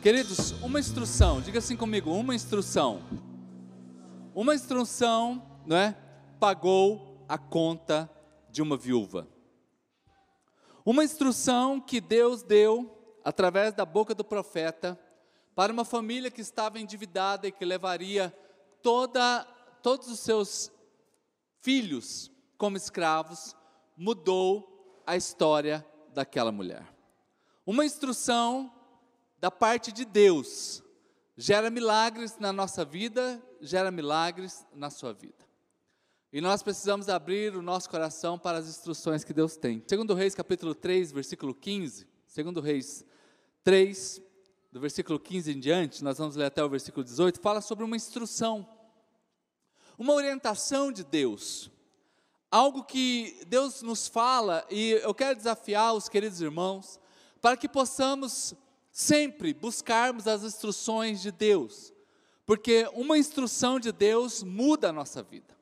Queridos, uma instrução, diga assim comigo, uma instrução. Uma instrução, não é? Pagou a conta de uma viúva. Uma instrução que Deus deu através da boca do profeta para uma família que estava endividada e que levaria toda, todos os seus filhos como escravos, mudou a história daquela mulher. Uma instrução da parte de Deus gera milagres na nossa vida, gera milagres na sua vida. E nós precisamos abrir o nosso coração para as instruções que Deus tem. Segundo Reis, capítulo 3, versículo 15. Segundo Reis 3, do versículo 15 em diante, nós vamos ler até o versículo 18, fala sobre uma instrução, uma orientação de Deus. Algo que Deus nos fala, e eu quero desafiar os queridos irmãos, para que possamos sempre buscarmos as instruções de Deus, porque uma instrução de Deus muda a nossa vida.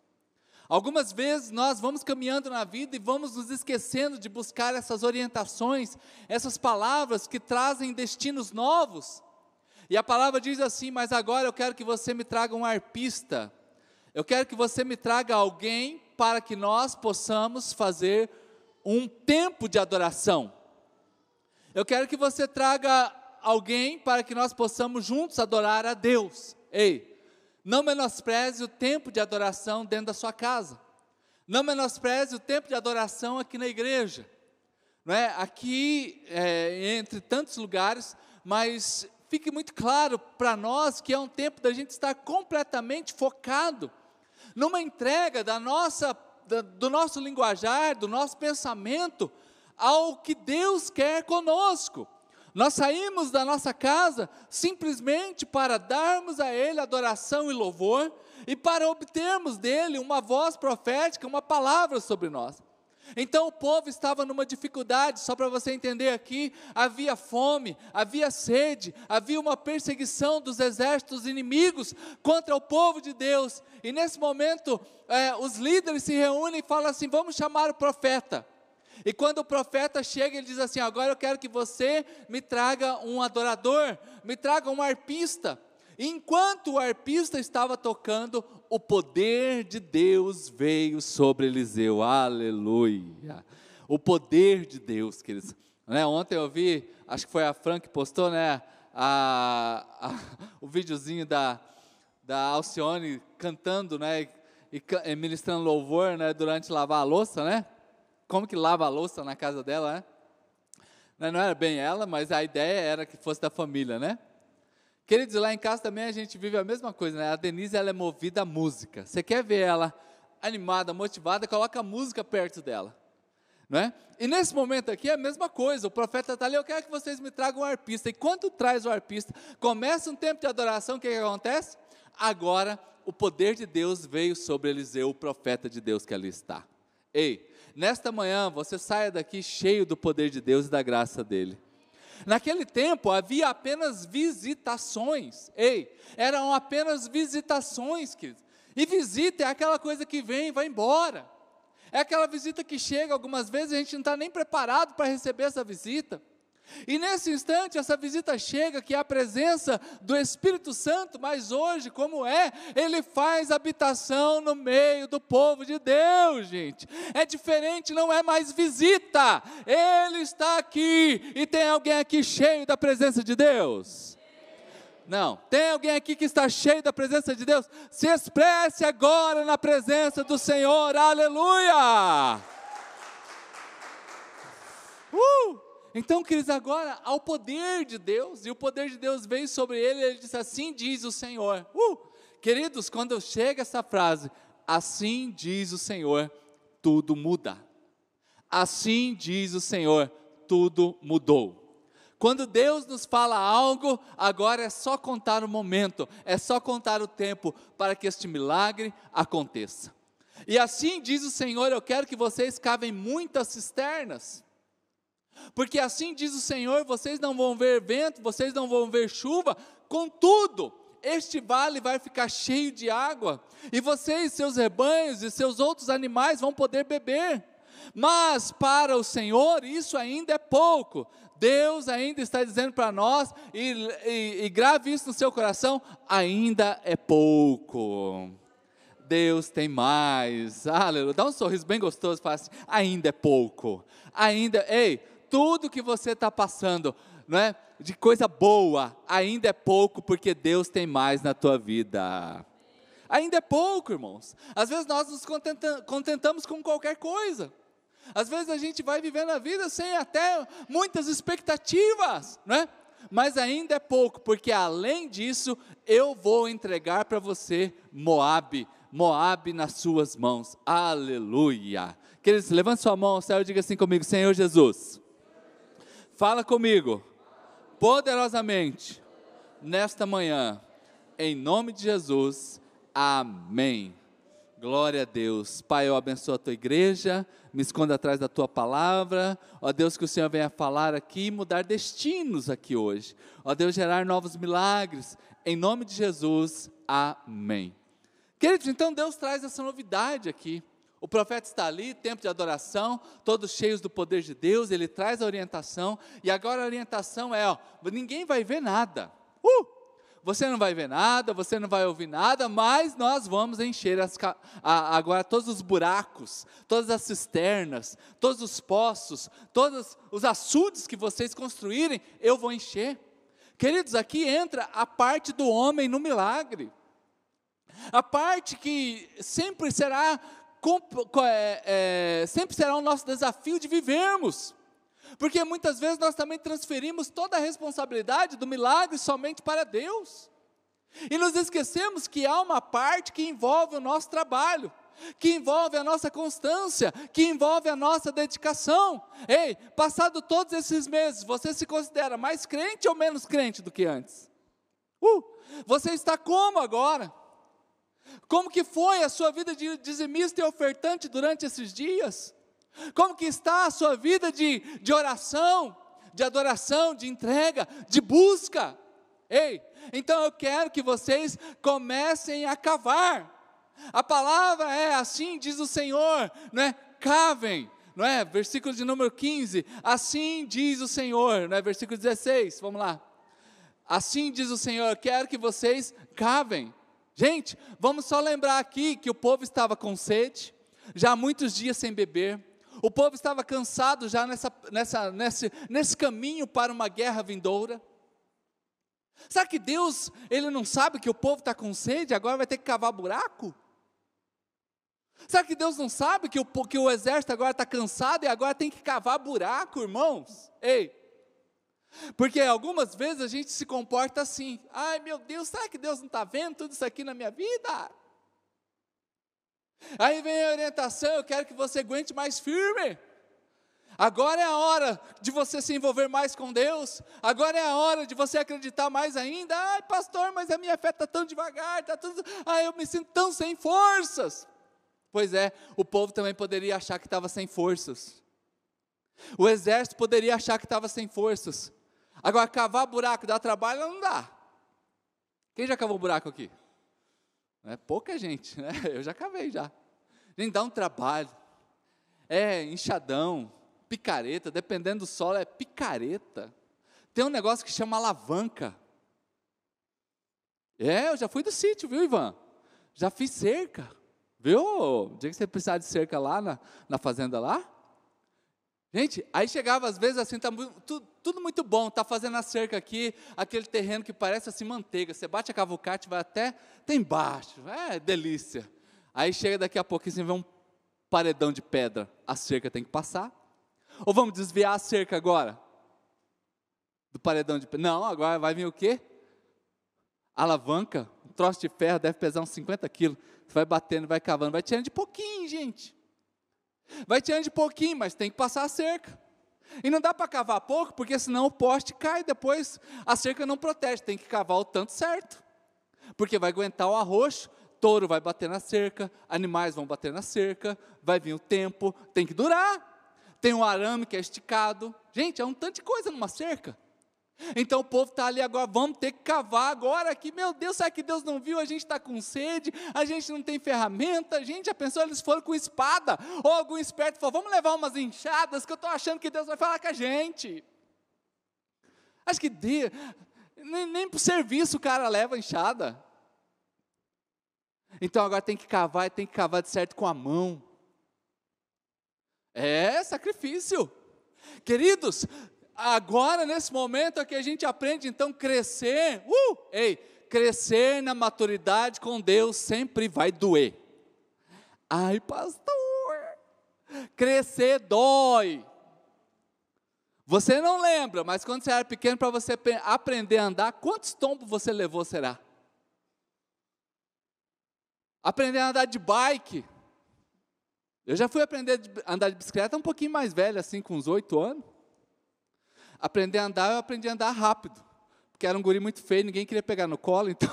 Algumas vezes nós vamos caminhando na vida e vamos nos esquecendo de buscar essas orientações, essas palavras que trazem destinos novos. E a palavra diz assim: Mas agora eu quero que você me traga um arpista, eu quero que você me traga alguém para que nós possamos fazer um tempo de adoração. Eu quero que você traga alguém para que nós possamos juntos adorar a Deus. Ei, não menospreze o tempo de adoração dentro da sua casa. Não menospreze o tempo de adoração aqui na igreja. Não é? Aqui, é, entre tantos lugares, mas fique muito claro para nós que é um tempo da gente estar completamente focado numa entrega da nossa, da, do nosso linguajar, do nosso pensamento ao que Deus quer conosco. Nós saímos da nossa casa simplesmente para darmos a Ele adoração e louvor e para obtermos dele uma voz profética, uma palavra sobre nós. Então o povo estava numa dificuldade, só para você entender aqui: havia fome, havia sede, havia uma perseguição dos exércitos inimigos contra o povo de Deus. E nesse momento, é, os líderes se reúnem e falam assim: vamos chamar o profeta. E quando o profeta chega, ele diz assim: Agora eu quero que você me traga um adorador, me traga um arpista. E enquanto o arpista estava tocando, o poder de Deus veio sobre Eliseu. Aleluia! O poder de Deus, queridos. Né, ontem eu vi, acho que foi a Fran que postou, né? A, a, o videozinho da, da Alcione cantando, né? E, e ministrando louvor, né? Durante lavar a louça, né? Como que lava a louça na casa dela, né? Não era bem ela, mas a ideia era que fosse da família, né? Queridos, lá em casa também a gente vive a mesma coisa, né? A Denise, ela é movida à música. Você quer ver ela animada, motivada, coloca a música perto dela. Não é? E nesse momento aqui é a mesma coisa, o profeta está ali, eu quero que vocês me tragam um arpista. E quando traz o arpista, começa um tempo de adoração, o que, que acontece? Agora o poder de Deus veio sobre Eliseu, o profeta de Deus que ali está. Ei, nesta manhã você saia daqui cheio do poder de Deus e da graça dele. Naquele tempo havia apenas visitações, ei, eram apenas visitações, queridos. E visita é aquela coisa que vem e vai embora. É aquela visita que chega algumas vezes a gente não está nem preparado para receber essa visita. E nesse instante, essa visita chega, que é a presença do Espírito Santo, mas hoje, como é, ele faz habitação no meio do povo de Deus, gente. É diferente, não é mais visita, ele está aqui, e tem alguém aqui cheio da presença de Deus? Não, tem alguém aqui que está cheio da presença de Deus? Se expresse agora na presença do Senhor, aleluia! Uh! Então, queridos, agora ao poder de Deus, e o poder de Deus veio sobre ele, ele disse: Assim diz o Senhor. Uh! Queridos, quando chega essa frase, assim diz o Senhor, tudo muda. Assim diz o Senhor, tudo mudou. Quando Deus nos fala algo, agora é só contar o momento, é só contar o tempo para que este milagre aconteça. E assim diz o Senhor: eu quero que vocês cavem muitas cisternas porque assim diz o Senhor: vocês não vão ver vento, vocês não vão ver chuva, contudo, este vale vai ficar cheio de água, e vocês, seus rebanhos e seus outros animais vão poder beber. Mas para o Senhor isso ainda é pouco. Deus ainda está dizendo para nós, e, e, e grave isso no seu coração: ainda é pouco. Deus tem mais. Aleluia. Dá um sorriso bem gostoso, fala assim: ainda é pouco. Ainda, ei, tudo que você está passando, não é? De coisa boa, ainda é pouco, porque Deus tem mais na tua vida. Ainda é pouco, irmãos. Às vezes nós nos contentamos com qualquer coisa. Às vezes a gente vai vivendo a vida sem até muitas expectativas, né? Mas ainda é pouco, porque além disso, eu vou entregar para você Moabe, Moabe nas suas mãos. Aleluia. Queridos, levante sua mão ao céu e diga assim comigo: Senhor Jesus, fala comigo poderosamente nesta manhã, em nome de Jesus. Amém. Glória a Deus. Pai, eu abençoo a tua igreja, me esconda atrás da tua palavra. Ó Deus, que o Senhor venha falar aqui e mudar destinos aqui hoje. Ó Deus, gerar novos milagres. Em nome de Jesus, amém. Queridos, então Deus traz essa novidade aqui. O profeta está ali, tempo de adoração, todos cheios do poder de Deus, ele traz a orientação, e agora a orientação é: ó, ninguém vai ver nada. Uh! você não vai ver nada, você não vai ouvir nada, mas nós vamos encher as, a, agora todos os buracos, todas as cisternas, todos os poços, todos os açudes que vocês construírem, eu vou encher. Queridos, aqui entra a parte do homem no milagre, a parte que sempre será, é, é, sempre será o nosso desafio de vivermos. Porque muitas vezes nós também transferimos toda a responsabilidade do milagre somente para Deus. E nos esquecemos que há uma parte que envolve o nosso trabalho, que envolve a nossa constância, que envolve a nossa dedicação. Ei, passado todos esses meses, você se considera mais crente ou menos crente do que antes? Uh, você está como agora? Como que foi a sua vida de dizimista e ofertante durante esses dias? Como que está a sua vida de, de oração, de adoração, de entrega, de busca? Ei, então eu quero que vocês comecem a cavar. A palavra é assim, diz o Senhor, não é? Cavem, não é? Versículo de número 15. Assim diz o Senhor, não é? Versículo 16. Vamos lá. Assim diz o Senhor, quero que vocês cavem. Gente, vamos só lembrar aqui que o povo estava com sede, já há muitos dias sem beber. O povo estava cansado já nessa, nessa, nesse, nesse caminho para uma guerra vindoura. Será que Deus, ele não sabe que o povo está com sede, agora vai ter que cavar buraco? Será que Deus não sabe que o, que o exército agora está cansado e agora tem que cavar buraco, irmãos? Ei, porque algumas vezes a gente se comporta assim, ai meu Deus, será que Deus não está vendo tudo isso aqui na minha vida? Aí vem a orientação, eu quero que você aguente mais firme. Agora é a hora de você se envolver mais com Deus. Agora é a hora de você acreditar mais ainda. Ai, pastor, mas a minha fé está tão devagar, está tudo. Ai, eu me sinto tão sem forças. Pois é, o povo também poderia achar que estava sem forças. O exército poderia achar que estava sem forças. Agora, cavar buraco dá trabalho? Não dá. Quem já cavou buraco aqui? É pouca gente, né? Eu já cavei já. Nem dá um trabalho. É enxadão, picareta, dependendo do solo, é picareta. Tem um negócio que chama alavanca. É, eu já fui do sítio, viu, Ivan? Já fiz cerca. Viu? O dia que você precisar de cerca lá na, na fazenda lá? Gente, aí chegava às vezes assim, tá tudo, tudo muito bom, tá fazendo a cerca aqui, aquele terreno que parece assim manteiga. Você bate a cavucate, vai até, até embaixo. É delícia. Aí chega daqui a pouquinho, você vê um paredão de pedra. A cerca tem que passar. Ou vamos desviar a cerca agora? Do paredão de pedra. Não, agora vai vir o quê? Alavanca, um troço de ferro, deve pesar uns 50 quilos. Você vai batendo, vai cavando, vai tirando de pouquinho, gente. Vai tirando de pouquinho, mas tem que passar a cerca. E não dá para cavar pouco, porque senão o poste cai, depois a cerca não protege, tem que cavar o tanto certo. Porque vai aguentar o arroxo, touro vai bater na cerca, animais vão bater na cerca, vai vir o tempo, tem que durar. Tem um arame que é esticado. Gente, é um tanto de coisa numa cerca. Então o povo está ali agora, vamos ter que cavar agora aqui. Meu Deus, será que Deus não viu? A gente está com sede, a gente não tem ferramenta. A gente já pensou, eles foram com espada. Ou algum esperto falou, vamos levar umas enxadas, que eu estou achando que Deus vai falar com a gente. Acho que nem, nem para o serviço o cara leva enxada. Então agora tem que cavar e tem que cavar de certo com a mão. É sacrifício. Queridos, agora nesse momento é que a gente aprende então crescer. Uh, ei, crescer na maturidade com Deus sempre vai doer. Ai, pastor, crescer dói. Você não lembra, mas quando você era pequeno, para você aprender a andar, quantos tombos você levou será? Aprender a andar de bike. Eu já fui aprender a andar de bicicleta um pouquinho mais velho, assim, com uns oito anos. Aprender a andar, eu aprendi a andar rápido. Porque era um guri muito feio, ninguém queria pegar no colo, então.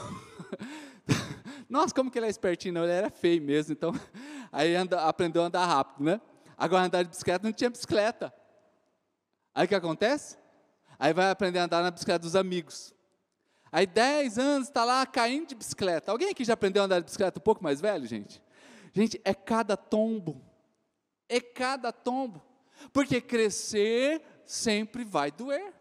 Nossa, como que ele é espertinho, não, ele era feio mesmo, então. Aí anda, aprendeu a andar rápido, né? Agora andar de bicicleta não tinha bicicleta. Aí o que acontece? Aí vai aprender a andar na bicicleta dos amigos. Aí 10 anos está lá caindo de bicicleta. Alguém aqui já aprendeu a andar de bicicleta um pouco mais velho, gente? Gente, é cada tombo. É cada tombo. Porque crescer sempre vai doer.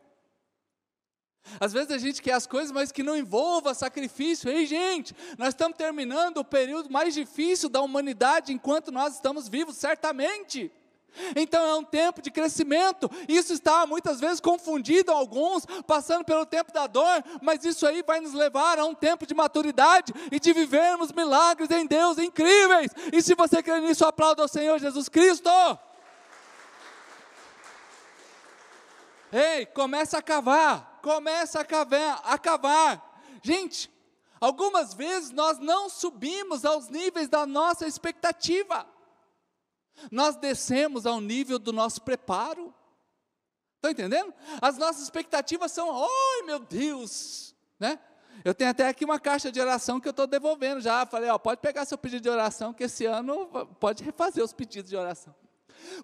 Às vezes a gente quer as coisas, mas que não envolva sacrifício. Ei, gente, nós estamos terminando o período mais difícil da humanidade enquanto nós estamos vivos, certamente. Então é um tempo de crescimento. Isso está muitas vezes confundido alguns, passando pelo tempo da dor, mas isso aí vai nos levar a um tempo de maturidade e de vivermos milagres em Deus incríveis. E se você crê nisso, aplauda ao Senhor Jesus Cristo. Ei, começa a cavar, começa a cavar, a cavar. Gente, algumas vezes nós não subimos aos níveis da nossa expectativa. Nós descemos ao nível do nosso preparo. Estão entendendo? As nossas expectativas são, ai meu Deus, né? Eu tenho até aqui uma caixa de oração que eu estou devolvendo já. Falei, ó, pode pegar seu pedido de oração, que esse ano pode refazer os pedidos de oração.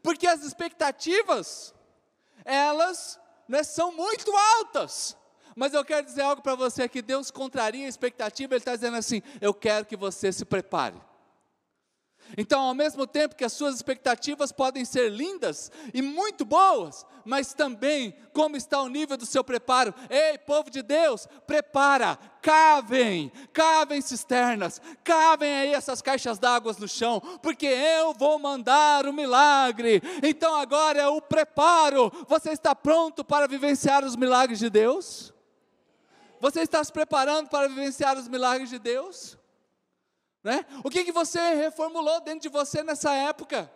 Porque as expectativas, elas né, são muito altas. Mas eu quero dizer algo para você que Deus contraria a expectativa, Ele está dizendo assim: eu quero que você se prepare. Então, ao mesmo tempo que as suas expectativas podem ser lindas e muito boas, mas também como está o nível do seu preparo. Ei, povo de Deus, prepara, cavem, cavem cisternas, cavem aí essas caixas d'água no chão, porque eu vou mandar o milagre. Então agora é o preparo. Você está pronto para vivenciar os milagres de Deus? Você está se preparando para vivenciar os milagres de Deus? Né? O que, que você reformulou dentro de você nessa época?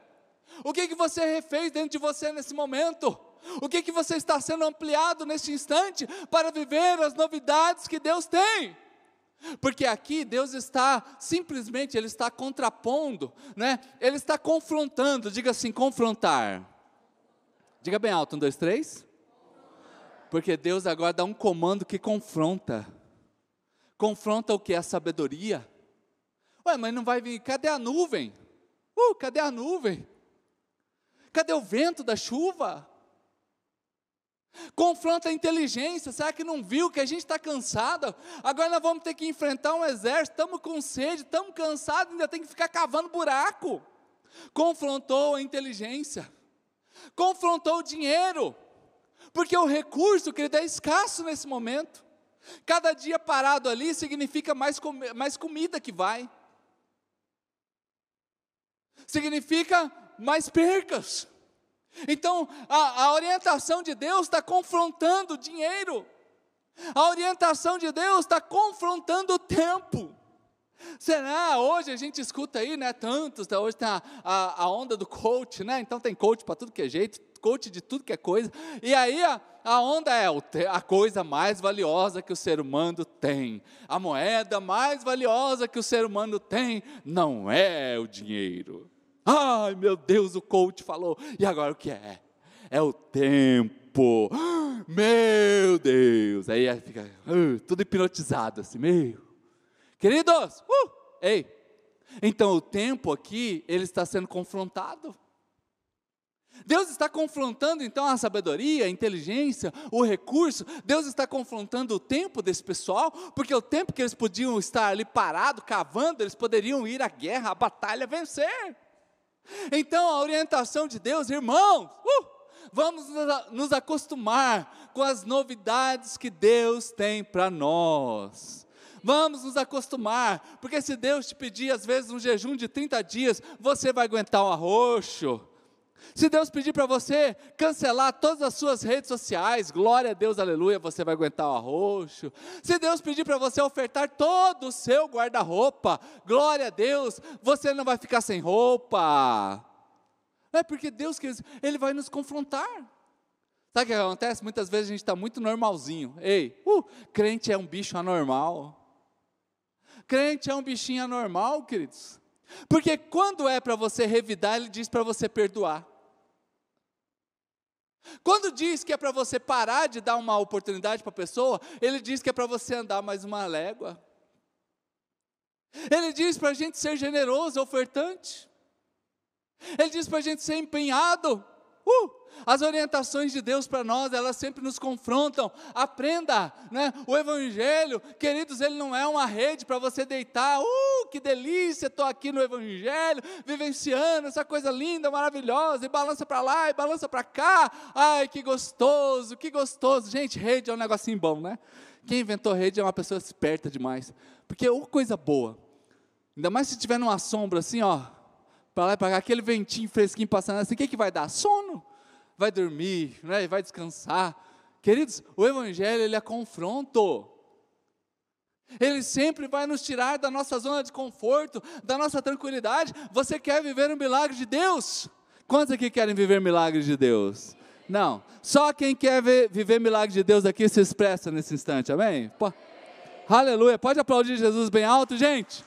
O que, que você refez dentro de você nesse momento? O que, que você está sendo ampliado neste instante para viver as novidades que Deus tem? Porque aqui Deus está simplesmente, Ele está contrapondo, né? Ele está confrontando, diga assim, confrontar. Diga bem alto, um, dois, três. Porque Deus agora dá um comando que confronta. Confronta o que? A sabedoria Ué, mas não vai vir, cadê a nuvem? Uh, cadê a nuvem? Cadê o vento da chuva? Confronta a inteligência, será que não viu que a gente está cansado? Agora nós vamos ter que enfrentar um exército, estamos com sede, estamos cansados, ainda tem que ficar cavando buraco. Confrontou a inteligência, confrontou o dinheiro, porque o recurso, querido, é escasso nesse momento. Cada dia parado ali significa mais, com, mais comida que vai significa mais percas. Então, a, a orientação de Deus está confrontando o dinheiro, a orientação de Deus está confrontando o tempo. Será? Hoje a gente escuta aí, né? Tantos, tá, hoje tem a, a, a, onda do coach, né? Então tem coach para tudo que é jeito, coach de tudo que é coisa. E aí a, a onda é a coisa mais valiosa que o ser humano tem. A moeda mais valiosa que o ser humano tem não é o dinheiro. Ai, meu Deus, o coach falou. E agora o que é? É o tempo. Meu Deus. Aí fica uh, tudo hipnotizado assim, meio. Queridos, uh, ei. Então o tempo aqui, ele está sendo confrontado. Deus está confrontando então a sabedoria, a inteligência, o recurso. Deus está confrontando o tempo desse pessoal, porque o tempo que eles podiam estar ali parado, cavando, eles poderiam ir à guerra, à batalha, vencer. Então a orientação de Deus, irmãos, uh, vamos nos acostumar com as novidades que Deus tem para nós. Vamos nos acostumar, porque se Deus te pedir, às vezes, um jejum de 30 dias, você vai aguentar um arroxo. Se Deus pedir para você cancelar todas as suas redes sociais, glória a Deus, aleluia, você vai aguentar o arroxo. Se Deus pedir para você ofertar todo o seu guarda-roupa, glória a Deus, você não vai ficar sem roupa. Não é porque Deus, Ele vai nos confrontar. Sabe o que acontece? Muitas vezes a gente está muito normalzinho. Ei, uh, crente é um bicho anormal. Crente é um bichinho anormal, queridos. Porque quando é para você revidar, ele diz para você perdoar. Quando diz que é para você parar de dar uma oportunidade para a pessoa, ele diz que é para você andar mais uma légua. Ele diz para a gente ser generoso, ofertante. Ele diz para a gente ser empenhado. Uh! As orientações de Deus para nós, elas sempre nos confrontam. Aprenda, né? O Evangelho, queridos, ele não é uma rede para você deitar. Uh, que delícia, estou aqui no Evangelho, vivenciando essa coisa linda, maravilhosa, e balança para lá, e balança para cá. Ai, que gostoso, que gostoso. Gente, rede é um negocinho bom, né? Quem inventou rede é uma pessoa esperta demais. Porque é uma coisa boa. Ainda mais se tiver numa sombra assim, ó, para lá e para cá, aquele ventinho fresquinho passando assim, o que, que vai dar? Sono vai dormir, né, vai descansar. Queridos, o Evangelho ele é confronto. Ele sempre vai nos tirar da nossa zona de conforto, da nossa tranquilidade. Você quer viver um milagre de Deus? Quantos aqui querem viver milagres de Deus? Não. Só quem quer ver, viver milagre de Deus aqui se expressa nesse instante, amém? Pô. Aleluia. Pode aplaudir Jesus bem alto, gente?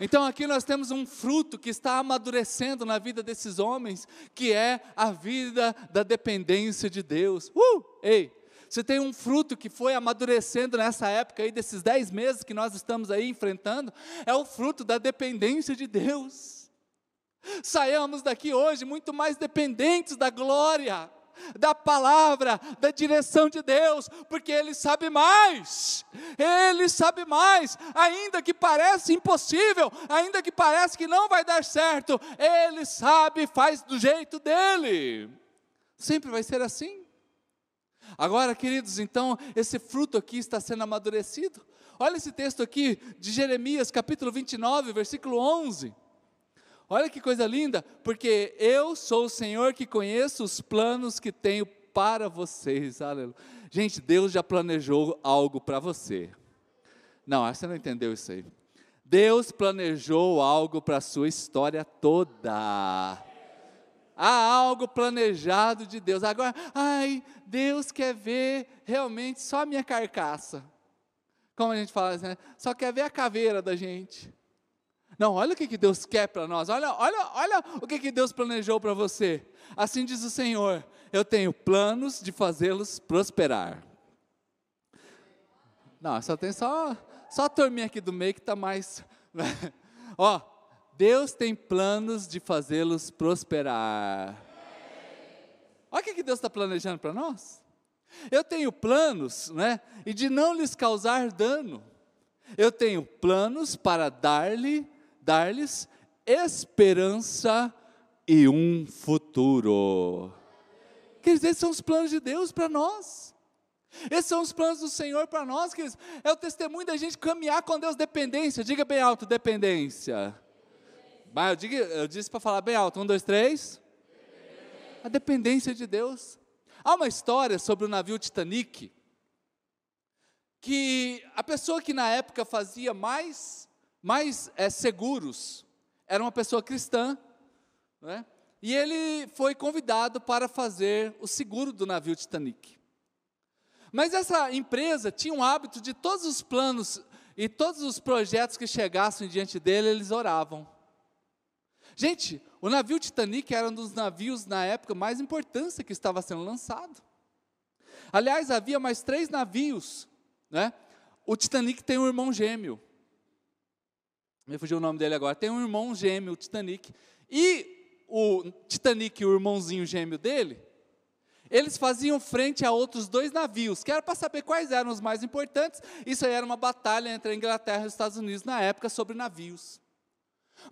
Então aqui nós temos um fruto que está amadurecendo na vida desses homens, que é a vida da dependência de Deus. Uh! Ei, você tem um fruto que foi amadurecendo nessa época aí, desses dez meses que nós estamos aí enfrentando, é o fruto da dependência de Deus. Saiamos daqui hoje muito mais dependentes da glória, da palavra, da direção de Deus, porque Ele sabe mais, Ele sabe mais, ainda que pareça impossível, ainda que pareça que não vai dar certo, Ele sabe, faz do jeito dele, sempre vai ser assim. Agora, queridos, então, esse fruto aqui está sendo amadurecido. Olha esse texto aqui de Jeremias, capítulo 29, versículo 11. Olha que coisa linda, porque eu sou o Senhor que conheço os planos que tenho para vocês. Aleluia. Gente, Deus já planejou algo para você. Não, você não entendeu isso aí. Deus planejou algo para a sua história toda. Há algo planejado de Deus. Agora, ai, Deus quer ver realmente só a minha carcaça. Como a gente fala, né? só quer ver a caveira da gente. Não, olha o que, que Deus quer para nós. Olha, olha, olha o que, que Deus planejou para você. Assim diz o Senhor: Eu tenho planos de fazê-los prosperar. Não, só tem só, só a turminha aqui do meio que está mais. Ó, Deus tem planos de fazê-los prosperar. Olha o que, Deus está planejando para nós. Eu tenho planos, né? E de não lhes causar dano. Eu tenho planos para dar-lhe dar-lhes esperança e um futuro. Quer dizer, esses são os planos de Deus para nós. Esses são os planos do Senhor para nós, queridos. É o testemunho da gente caminhar com Deus, dependência. Diga bem alto, dependência. Mas eu, digo, eu disse para falar bem alto. Um, dois, três. A dependência de Deus. Há uma história sobre o navio Titanic, que a pessoa que na época fazia mais mais é, seguros. Era uma pessoa cristã, né? e ele foi convidado para fazer o seguro do navio Titanic. Mas essa empresa tinha um hábito de todos os planos e todos os projetos que chegassem diante dele, eles oravam. Gente, o navio Titanic era um dos navios na época mais importantes que estava sendo lançado. Aliás, havia mais três navios, né? O Titanic tem um irmão gêmeo me fugiu o nome dele agora, tem um irmão gêmeo, o Titanic, e o Titanic, o irmãozinho gêmeo dele, eles faziam frente a outros dois navios, que era para saber quais eram os mais importantes. Isso aí era uma batalha entre a Inglaterra e os Estados Unidos na época sobre navios.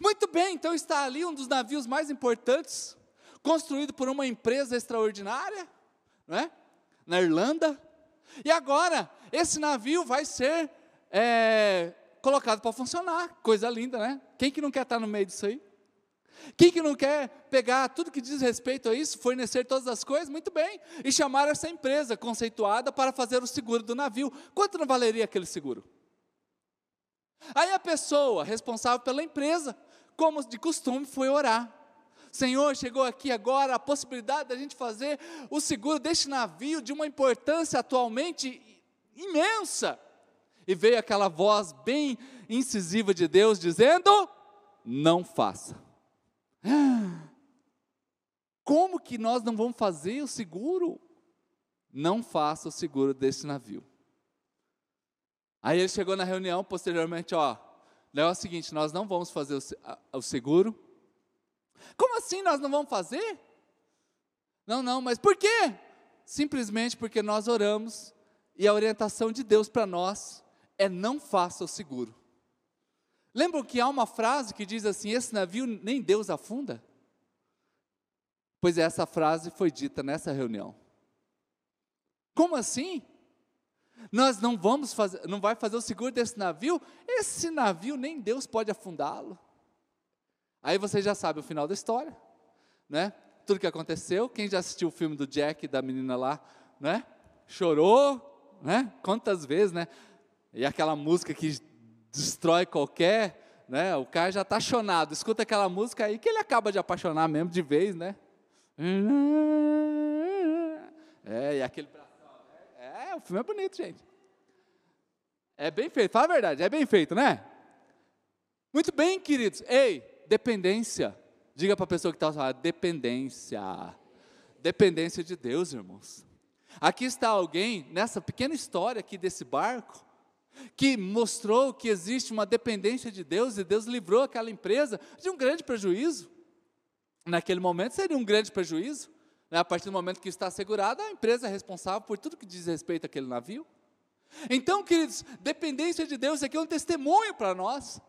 Muito bem, então está ali um dos navios mais importantes, construído por uma empresa extraordinária, não é? na Irlanda. E agora, esse navio vai ser é, colocado para funcionar. Coisa linda, né? Quem que não quer estar no meio disso aí? Quem que não quer pegar tudo que diz respeito a isso, fornecer todas as coisas? Muito bem. E chamar essa empresa conceituada para fazer o seguro do navio. Quanto não valeria aquele seguro? Aí a pessoa responsável pela empresa, como de costume, foi orar. Senhor, chegou aqui agora a possibilidade da gente fazer o seguro deste navio de uma importância atualmente imensa. E veio aquela voz bem incisiva de Deus dizendo: Não faça. Como que nós não vamos fazer o seguro? Não faça o seguro desse navio. Aí ele chegou na reunião, posteriormente, ó, é o seguinte, nós não vamos fazer o, seguro. Como assim nós não vamos fazer? Não, não, mas por quê? Simplesmente porque nós oramos e a orientação de Deus para nós é não faça o seguro. Lembram que há uma frase que diz assim: esse navio nem Deus afunda? Pois essa frase foi dita nessa reunião. Como assim? Nós não vamos fazer, não vai fazer o seguro desse navio? Esse navio nem Deus pode afundá-lo. Aí você já sabe o final da história, né? Tudo que aconteceu. Quem já assistiu o filme do Jack da menina lá, né? Chorou, né? Quantas vezes, né? E aquela música que destrói qualquer, né? O cara já está chonado. Escuta aquela música aí que ele acaba de apaixonar mesmo de vez, né? É, e aquele o filme é bonito, gente. É bem feito, fala a verdade, é bem feito, né? Muito bem, queridos. Ei, dependência. Diga para a pessoa que está falando, dependência. Dependência de Deus, irmãos. Aqui está alguém, nessa pequena história aqui desse barco, que mostrou que existe uma dependência de Deus e Deus livrou aquela empresa de um grande prejuízo. Naquele momento seria um grande prejuízo. Né? A partir do momento que está assegurada, a empresa é responsável por tudo que diz respeito àquele navio. Então, queridos, dependência de Deus aqui é um testemunho para nós.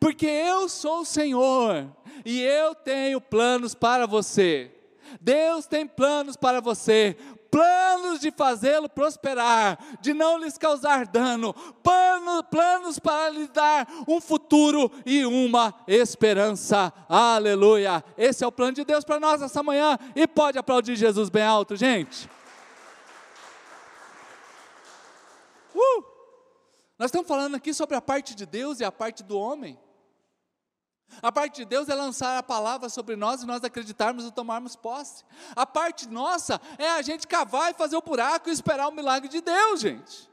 Porque eu sou o Senhor e eu tenho planos para você. Deus tem planos para você, planos de fazê-lo prosperar, de não lhes causar dano, plano, planos para lhe dar um futuro e uma esperança. Aleluia! Esse é o plano de Deus para nós essa manhã e pode aplaudir Jesus bem alto, gente. Uh! Nós estamos falando aqui sobre a parte de Deus e a parte do homem. A parte de Deus é lançar a palavra sobre nós e nós acreditarmos e tomarmos posse. A parte nossa é a gente cavar e fazer o buraco e esperar o milagre de Deus, gente.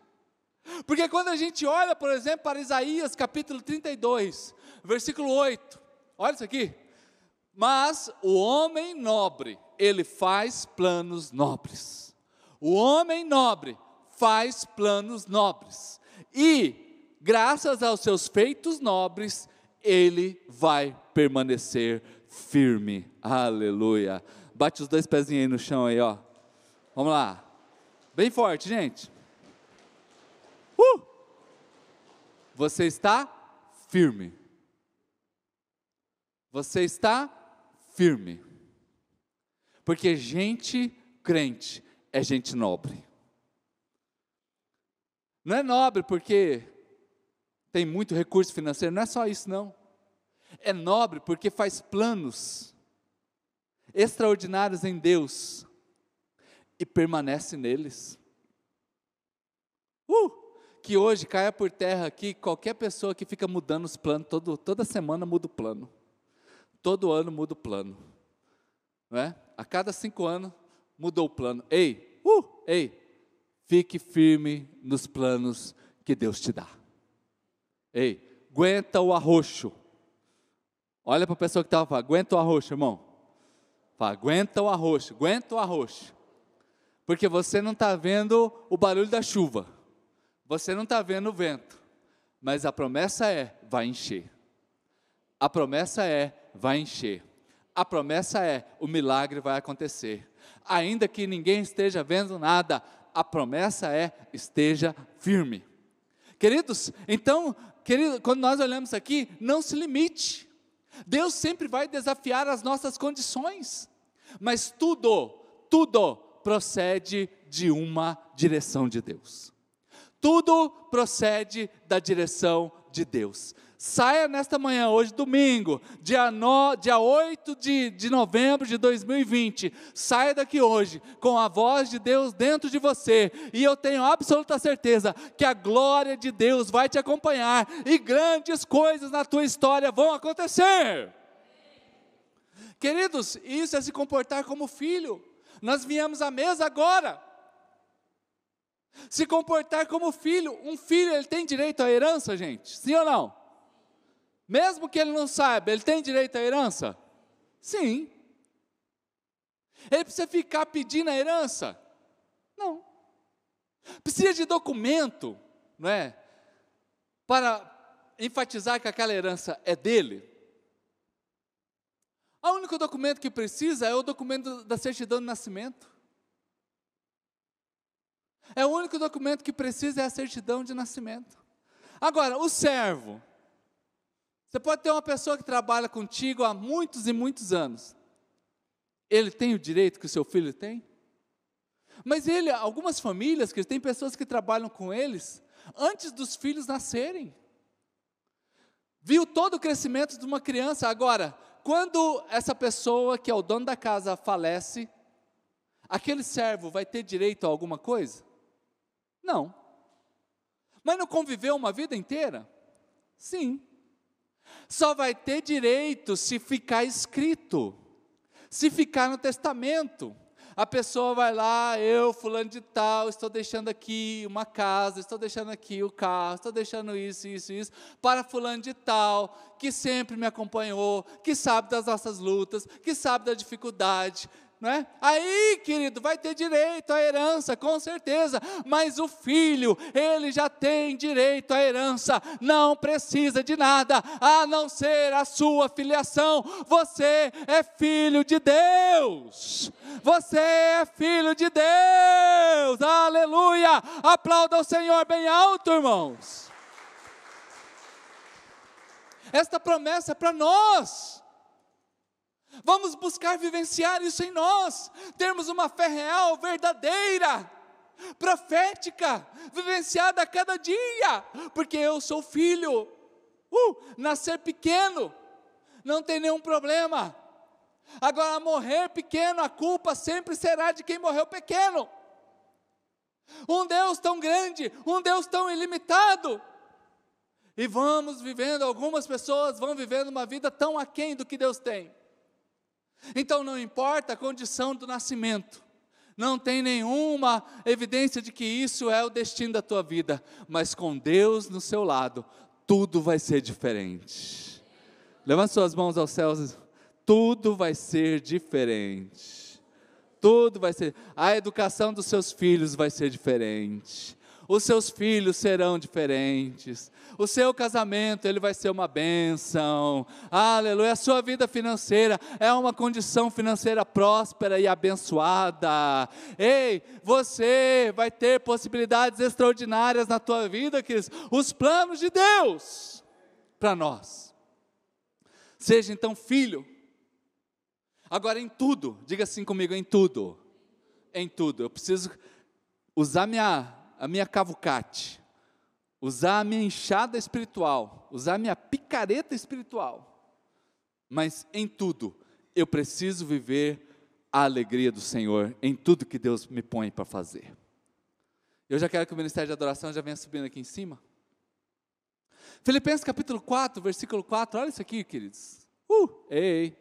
Porque quando a gente olha, por exemplo, para Isaías capítulo 32, versículo 8, olha isso aqui. Mas o homem nobre, ele faz planos nobres. O homem nobre faz planos nobres. E, graças aos seus feitos nobres, ele vai permanecer firme. Aleluia. Bate os dois pezinhos aí no chão aí, ó. Vamos lá. Bem forte, gente. Uh! Você está firme. Você está firme. Porque gente crente é gente nobre. Não é nobre porque tem muito recurso financeiro, não é só isso, não. É nobre porque faz planos extraordinários em Deus e permanece neles. Uh, que hoje caia por terra aqui qualquer pessoa que fica mudando os planos, todo, toda semana muda o plano, todo ano muda o plano, não é? A cada cinco anos mudou o plano. Ei, uh, ei, fique firme nos planos que Deus te dá. Ei, aguenta o arroxo. Olha para a pessoa que estava falando, aguenta o arroxo, irmão. Fala, aguenta o arroxo, aguenta o arroxo. Porque você não está vendo o barulho da chuva. Você não está vendo o vento. Mas a promessa é, vai encher. A promessa é, vai encher. A promessa é, o milagre vai acontecer. Ainda que ninguém esteja vendo nada, a promessa é, esteja firme. Queridos, então querido, quando nós olhamos aqui, não se limite. Deus sempre vai desafiar as nossas condições, mas tudo, tudo procede de uma direção de Deus. Tudo procede da direção de Deus. Saia nesta manhã, hoje domingo, dia, no, dia 8 de, de novembro de 2020. Saia daqui hoje com a voz de Deus dentro de você. E eu tenho absoluta certeza que a glória de Deus vai te acompanhar e grandes coisas na tua história vão acontecer. Queridos, isso é se comportar como filho. Nós viemos à mesa agora. Se comportar como filho. Um filho, ele tem direito à herança, gente? Sim ou não? Mesmo que ele não saiba, ele tem direito à herança? Sim. Ele precisa ficar pedindo a herança? Não. Precisa de documento, não é? Para enfatizar que aquela herança é dele? O único documento que precisa é o documento da certidão de nascimento. É o único documento que precisa é a certidão de nascimento. Agora, o servo. Você pode ter uma pessoa que trabalha contigo há muitos e muitos anos. Ele tem o direito que o seu filho tem? Mas ele, algumas famílias que tem pessoas que trabalham com eles antes dos filhos nascerem. Viu todo o crescimento de uma criança. Agora, quando essa pessoa que é o dono da casa falece, aquele servo vai ter direito a alguma coisa? Não. Mas não conviveu uma vida inteira? Sim. Só vai ter direito se ficar escrito, se ficar no testamento. A pessoa vai lá, eu, fulano de tal, estou deixando aqui uma casa, estou deixando aqui o carro, estou deixando isso, isso, isso, para fulano de tal, que sempre me acompanhou, que sabe das nossas lutas, que sabe da dificuldade, não é? Aí, querido, vai ter direito à herança, com certeza, mas o filho, ele já tem direito à herança, não precisa de nada, a não ser a sua filiação. Você é filho de Deus, você é filho de Deus, aleluia! Aplauda o Senhor bem alto, irmãos. Esta promessa é para nós. Vamos buscar vivenciar isso em nós, termos uma fé real, verdadeira, profética, vivenciada a cada dia, porque eu sou filho. Uh, nascer pequeno, não tem nenhum problema. Agora, morrer pequeno, a culpa sempre será de quem morreu pequeno. Um Deus tão grande, um Deus tão ilimitado. E vamos vivendo, algumas pessoas vão vivendo uma vida tão aquém do que Deus tem. Então não importa a condição do nascimento, não tem nenhuma evidência de que isso é o destino da tua vida, mas com Deus no seu lado, tudo vai ser diferente. Levante suas mãos aos céus, tudo vai ser diferente. Tudo vai ser, a educação dos seus filhos vai ser diferente os seus filhos serão diferentes, o seu casamento ele vai ser uma bênção, aleluia, a sua vida financeira é uma condição financeira próspera e abençoada, ei, você vai ter possibilidades extraordinárias na tua vida, queridos, os planos de Deus para nós, seja então filho, agora em tudo, diga assim comigo, em tudo, em tudo, eu preciso usar minha a minha cavucate, usar a minha enxada espiritual, usar a minha picareta espiritual, mas em tudo eu preciso viver a alegria do Senhor em tudo que Deus me põe para fazer. Eu já quero que o ministério de adoração já venha subindo aqui em cima. Filipenses capítulo 4, versículo 4, olha isso aqui, queridos. Uh, ei.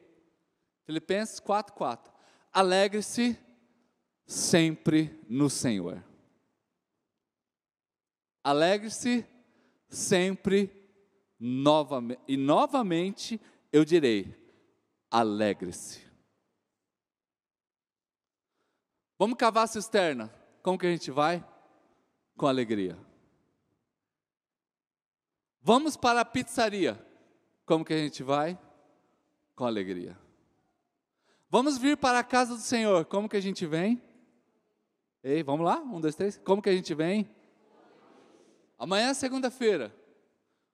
Filipenses 4, 4. Alegre-se sempre no Senhor. Alegre-se sempre novamente. E novamente eu direi: alegre-se. Vamos cavar a cisterna. Como que a gente vai? Com alegria. Vamos para a pizzaria. Como que a gente vai? Com alegria. Vamos vir para a casa do Senhor. Como que a gente vem? Ei, vamos lá? Um, dois, três. Como que a gente vem? Amanhã é segunda-feira.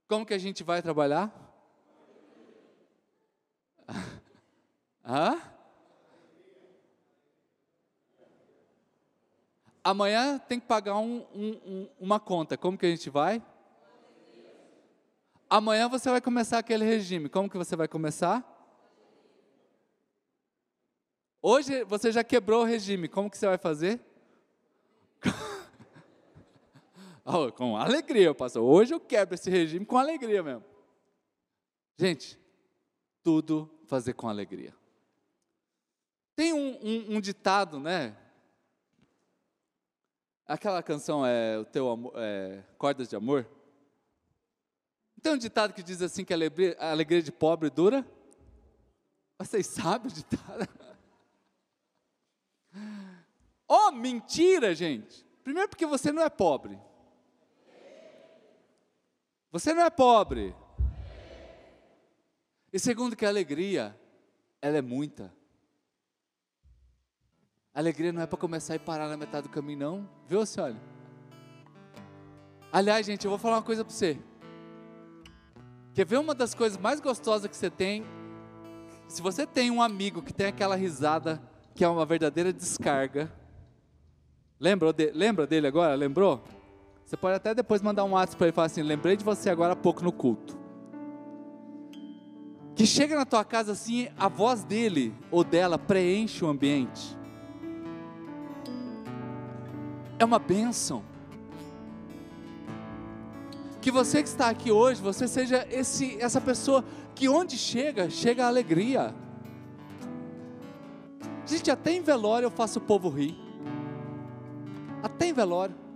Como que a gente vai trabalhar? Hã? Amanhã tem que pagar um, um, um, uma conta. Como que a gente vai? Amanhã você vai começar aquele regime. Como que você vai começar? Hoje você já quebrou o regime. Como que você vai fazer? Oh, com alegria, pastor. Hoje eu quebro esse regime com alegria mesmo. Gente, tudo fazer com alegria. Tem um, um, um ditado, né? Aquela canção é o teu amor, é, Cordas de Amor. Tem um ditado que diz assim que a alegria, a alegria de pobre dura. Vocês sabem o ditado? Oh, mentira, gente. Primeiro porque você não é pobre. Você não é pobre. E segundo que a alegria, ela é muita. A alegria não é para começar e parar na metade do caminho, não. Viu, senhora? Aliás, gente, eu vou falar uma coisa para você. Quer ver uma das coisas mais gostosas que você tem? Se você tem um amigo que tem aquela risada que é uma verdadeira descarga. Lembra, de, lembra dele agora? Lembrou? Você pode até depois mandar um WhatsApp para ele e falar assim: lembrei de você agora há pouco no culto. Que chega na tua casa assim, a voz dele ou dela preenche o ambiente. É uma bênção. Que você que está aqui hoje, você seja esse, essa pessoa que onde chega, chega a alegria. Gente, até em velório eu faço o povo rir. Até em velório.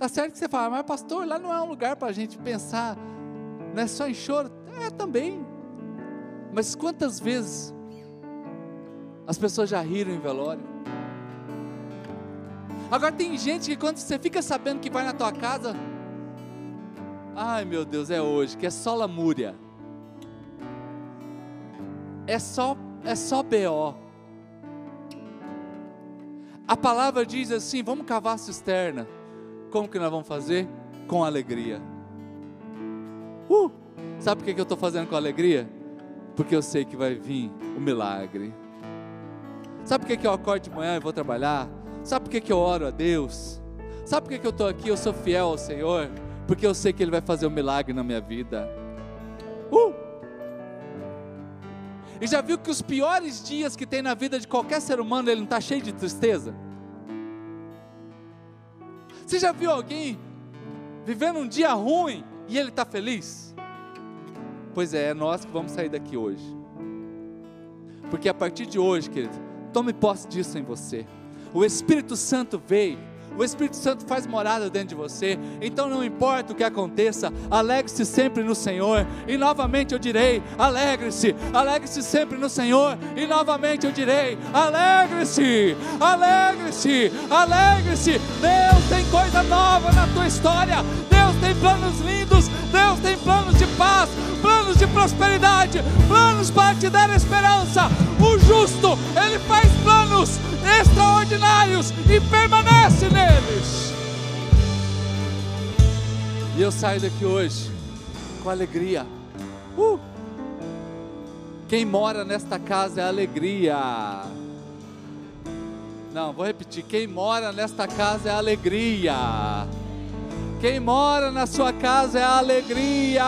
Tá certo que você fala, mas pastor, lá não é um lugar para a gente pensar, não é só em choro. É também. Mas quantas vezes as pessoas já riram em velório? Agora tem gente que quando você fica sabendo que vai na tua casa, ai meu Deus, é hoje, que é só lamúria. É só é só BO. A palavra diz assim: vamos cavar a cisterna. Como que nós vamos fazer? Com alegria. Uh! Sabe por que eu estou fazendo com alegria? Porque eu sei que vai vir o milagre. Sabe por que eu acordo de manhã e vou trabalhar? Sabe por que eu oro a Deus? Sabe por que eu estou aqui? Eu sou fiel ao Senhor? Porque eu sei que Ele vai fazer um milagre na minha vida. Uh! E já viu que os piores dias que tem na vida de qualquer ser humano, ele não está cheio de tristeza? Você já viu alguém vivendo um dia ruim e ele está feliz? Pois é, é nós que vamos sair daqui hoje. Porque a partir de hoje, querido, tome posse disso em você. O Espírito Santo veio o Espírito Santo faz morada dentro de você. Então não importa o que aconteça, alegre-se sempre no Senhor. E novamente eu direi: alegre-se, alegre-se sempre no Senhor. E novamente eu direi: alegre-se, alegre-se, alegre-se. Deus tem coisa nova na tua história. Deus tem planos lindos. Deus tem planos de paz, planos de prosperidade, planos para te dar esperança. O justo, ele faz planos extraordinários e permanece neles. E eu saio daqui hoje com alegria. Uh! Quem mora nesta casa é alegria. Não, vou repetir. Quem mora nesta casa é alegria. Quem mora na sua casa é alegria.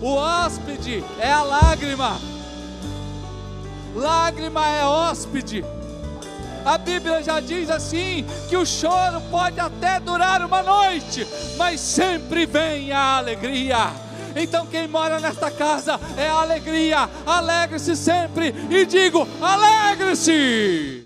O hóspede é a lágrima. Lágrima é hóspede. A Bíblia já diz assim: que o choro pode até durar uma noite, mas sempre vem a alegria. Então, quem mora nesta casa é a alegria. Alegre-se sempre e digo: alegre-se.